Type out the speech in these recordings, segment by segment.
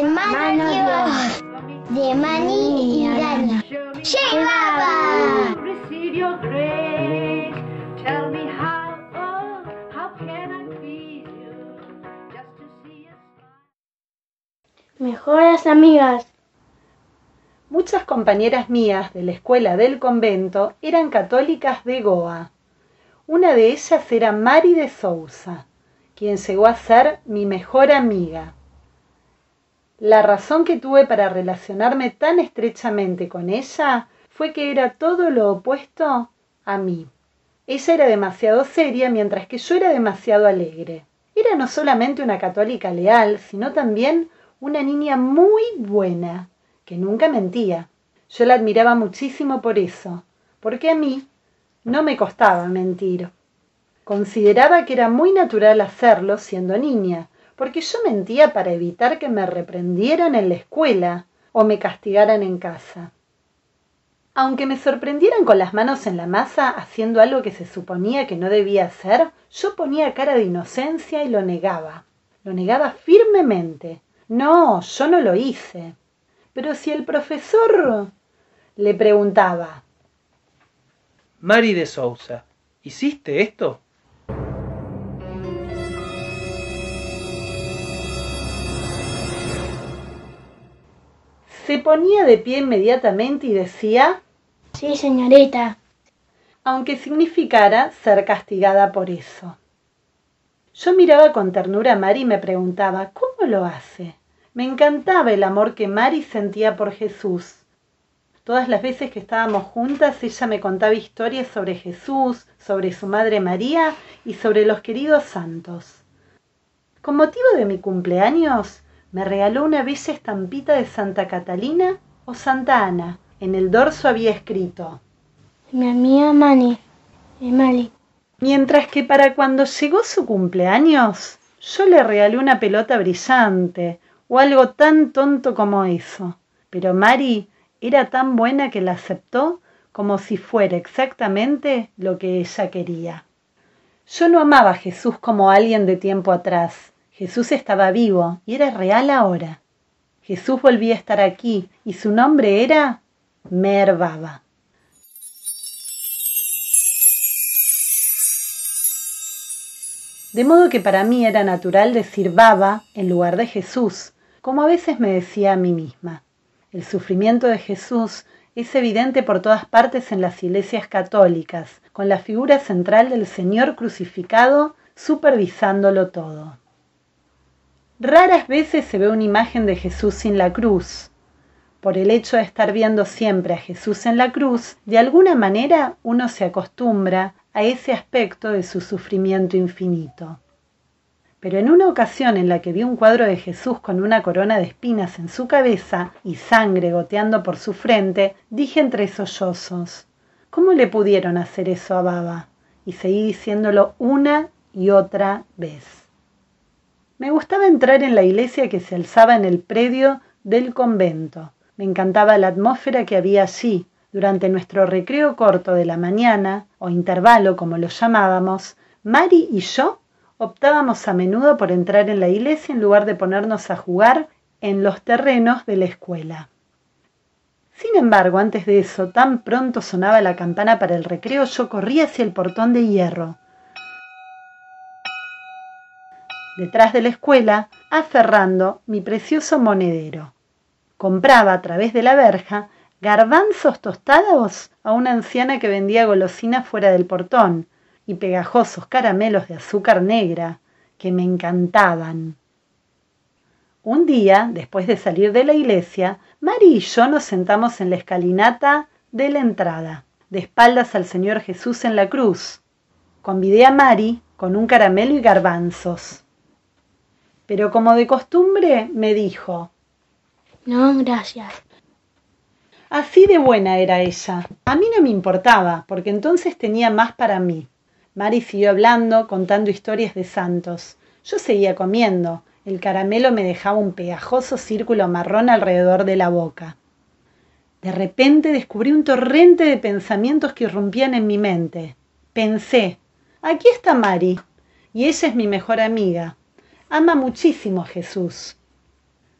hermano Dios de Mani y how, oh. Mejores amigas. Muchas compañeras mías de la escuela del convento eran católicas de Goa. Una de ellas era Mari de Sousa, quien llegó a ser mi mejor amiga. La razón que tuve para relacionarme tan estrechamente con ella fue que era todo lo opuesto a mí. Ella era demasiado seria mientras que yo era demasiado alegre. Era no solamente una católica leal, sino también una niña muy buena, que nunca mentía. Yo la admiraba muchísimo por eso, porque a mí no me costaba mentir. Consideraba que era muy natural hacerlo siendo niña, porque yo mentía para evitar que me reprendieran en la escuela o me castigaran en casa. Aunque me sorprendieran con las manos en la masa haciendo algo que se suponía que no debía hacer, yo ponía cara de inocencia y lo negaba. Lo negaba firmemente. No, yo no lo hice. Pero si el profesor le preguntaba, Mari de Sousa, ¿hiciste esto? Se ponía de pie inmediatamente y decía, Sí, señorita. aunque significara ser castigada por eso. Yo miraba con ternura a Mari y me preguntaba, ¿cómo lo hace? Me encantaba el amor que Mari sentía por Jesús. Todas las veces que estábamos juntas, ella me contaba historias sobre Jesús, sobre su madre María y sobre los queridos santos. Con motivo de mi cumpleaños, me regaló una bella estampita de Santa Catalina o Santa Ana. En el dorso había escrito, Mi amiga Mani. Emali. Mientras que para cuando llegó su cumpleaños, yo le regalé una pelota brillante o algo tan tonto como eso. Pero Mari era tan buena que la aceptó como si fuera exactamente lo que ella quería. Yo no amaba a Jesús como alguien de tiempo atrás. Jesús estaba vivo y era real ahora. Jesús volvía a estar aquí y su nombre era Merbaba. De modo que para mí era natural decir Baba en lugar de Jesús, como a veces me decía a mí misma. El sufrimiento de Jesús es evidente por todas partes en las iglesias católicas, con la figura central del Señor crucificado supervisándolo todo. Raras veces se ve una imagen de Jesús sin la cruz. Por el hecho de estar viendo siempre a Jesús en la cruz, de alguna manera uno se acostumbra a ese aspecto de su sufrimiento infinito. Pero en una ocasión en la que vi un cuadro de Jesús con una corona de espinas en su cabeza y sangre goteando por su frente, dije entre sollozos, ¿cómo le pudieron hacer eso a Baba? Y seguí diciéndolo una y otra vez. Me gustaba entrar en la iglesia que se alzaba en el predio del convento. Me encantaba la atmósfera que había allí. Durante nuestro recreo corto de la mañana, o intervalo como lo llamábamos, Mari y yo optábamos a menudo por entrar en la iglesia en lugar de ponernos a jugar en los terrenos de la escuela. Sin embargo, antes de eso, tan pronto sonaba la campana para el recreo, yo corrí hacia el portón de hierro. Detrás de la escuela, aferrando mi precioso monedero. Compraba a través de la verja garbanzos tostados a una anciana que vendía golosinas fuera del portón y pegajosos caramelos de azúcar negra que me encantaban. Un día, después de salir de la iglesia, Mari y yo nos sentamos en la escalinata de la entrada, de espaldas al Señor Jesús en la cruz. Convidé a Mari con un caramelo y garbanzos. Pero como de costumbre me dijo, No, gracias. Así de buena era ella. A mí no me importaba, porque entonces tenía más para mí. Mari siguió hablando, contando historias de santos. Yo seguía comiendo. El caramelo me dejaba un pegajoso círculo marrón alrededor de la boca. De repente descubrí un torrente de pensamientos que irrumpían en mi mente. Pensé, aquí está Mari, y ella es mi mejor amiga. Ama muchísimo a Jesús.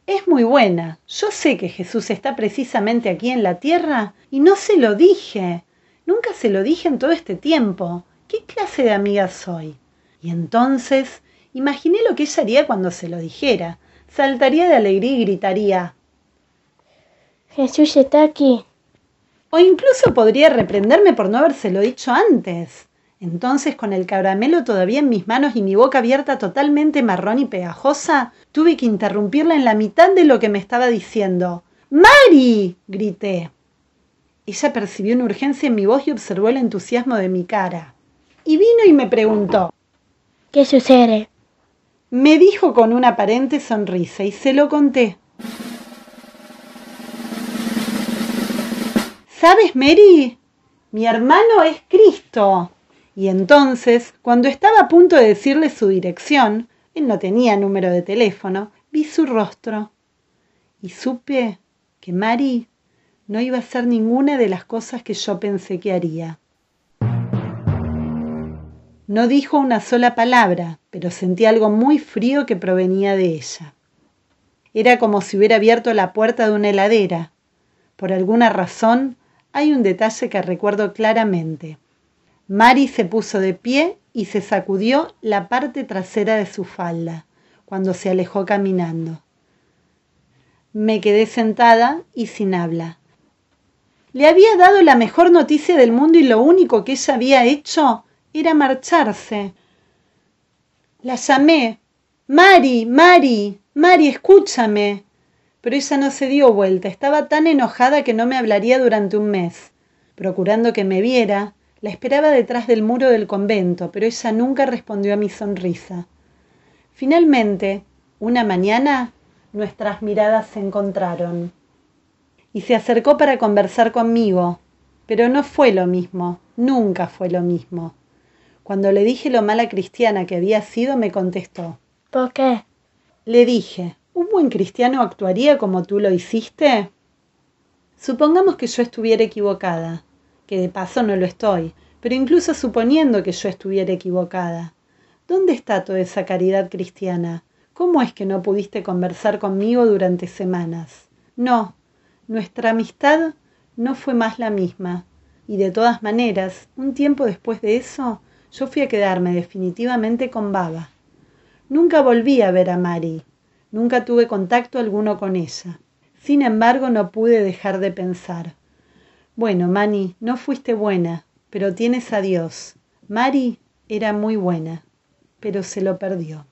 Es muy buena. Yo sé que Jesús está precisamente aquí en la tierra y no se lo dije. Nunca se lo dije en todo este tiempo. ¿Qué clase de amiga soy? Y entonces imaginé lo que ella haría cuando se lo dijera. Saltaría de alegría y gritaría. Jesús está aquí. O incluso podría reprenderme por no habérselo dicho antes. Entonces, con el caramelo todavía en mis manos y mi boca abierta totalmente marrón y pegajosa, tuve que interrumpirla en la mitad de lo que me estaba diciendo. ¡Mari! grité. Ella percibió una urgencia en mi voz y observó el entusiasmo de mi cara. Y vino y me preguntó. ¿Qué sucede? Me dijo con una aparente sonrisa y se lo conté. ¿Sabes, Mary? Mi hermano es Cristo. Y entonces, cuando estaba a punto de decirle su dirección, él no tenía número de teléfono, vi su rostro y supe que Mary no iba a hacer ninguna de las cosas que yo pensé que haría. No dijo una sola palabra, pero sentí algo muy frío que provenía de ella. Era como si hubiera abierto la puerta de una heladera. Por alguna razón, hay un detalle que recuerdo claramente. Mari se puso de pie y se sacudió la parte trasera de su falda cuando se alejó caminando. Me quedé sentada y sin habla. Le había dado la mejor noticia del mundo y lo único que ella había hecho era marcharse. La llamé. Mari, Mari, Mari, escúchame. Pero ella no se dio vuelta, estaba tan enojada que no me hablaría durante un mes. Procurando que me viera, la esperaba detrás del muro del convento, pero ella nunca respondió a mi sonrisa. Finalmente, una mañana, nuestras miradas se encontraron. Y se acercó para conversar conmigo, pero no fue lo mismo, nunca fue lo mismo. Cuando le dije lo mala cristiana que había sido, me contestó. ¿Por qué? Le dije, ¿un buen cristiano actuaría como tú lo hiciste? Supongamos que yo estuviera equivocada que de paso no lo estoy, pero incluso suponiendo que yo estuviera equivocada. ¿Dónde está toda esa caridad cristiana? ¿Cómo es que no pudiste conversar conmigo durante semanas? No, nuestra amistad no fue más la misma. Y de todas maneras, un tiempo después de eso, yo fui a quedarme definitivamente con Baba. Nunca volví a ver a Mari, nunca tuve contacto alguno con ella. Sin embargo, no pude dejar de pensar. Bueno, Mani, no fuiste buena, pero tienes a Dios. Mari era muy buena, pero se lo perdió.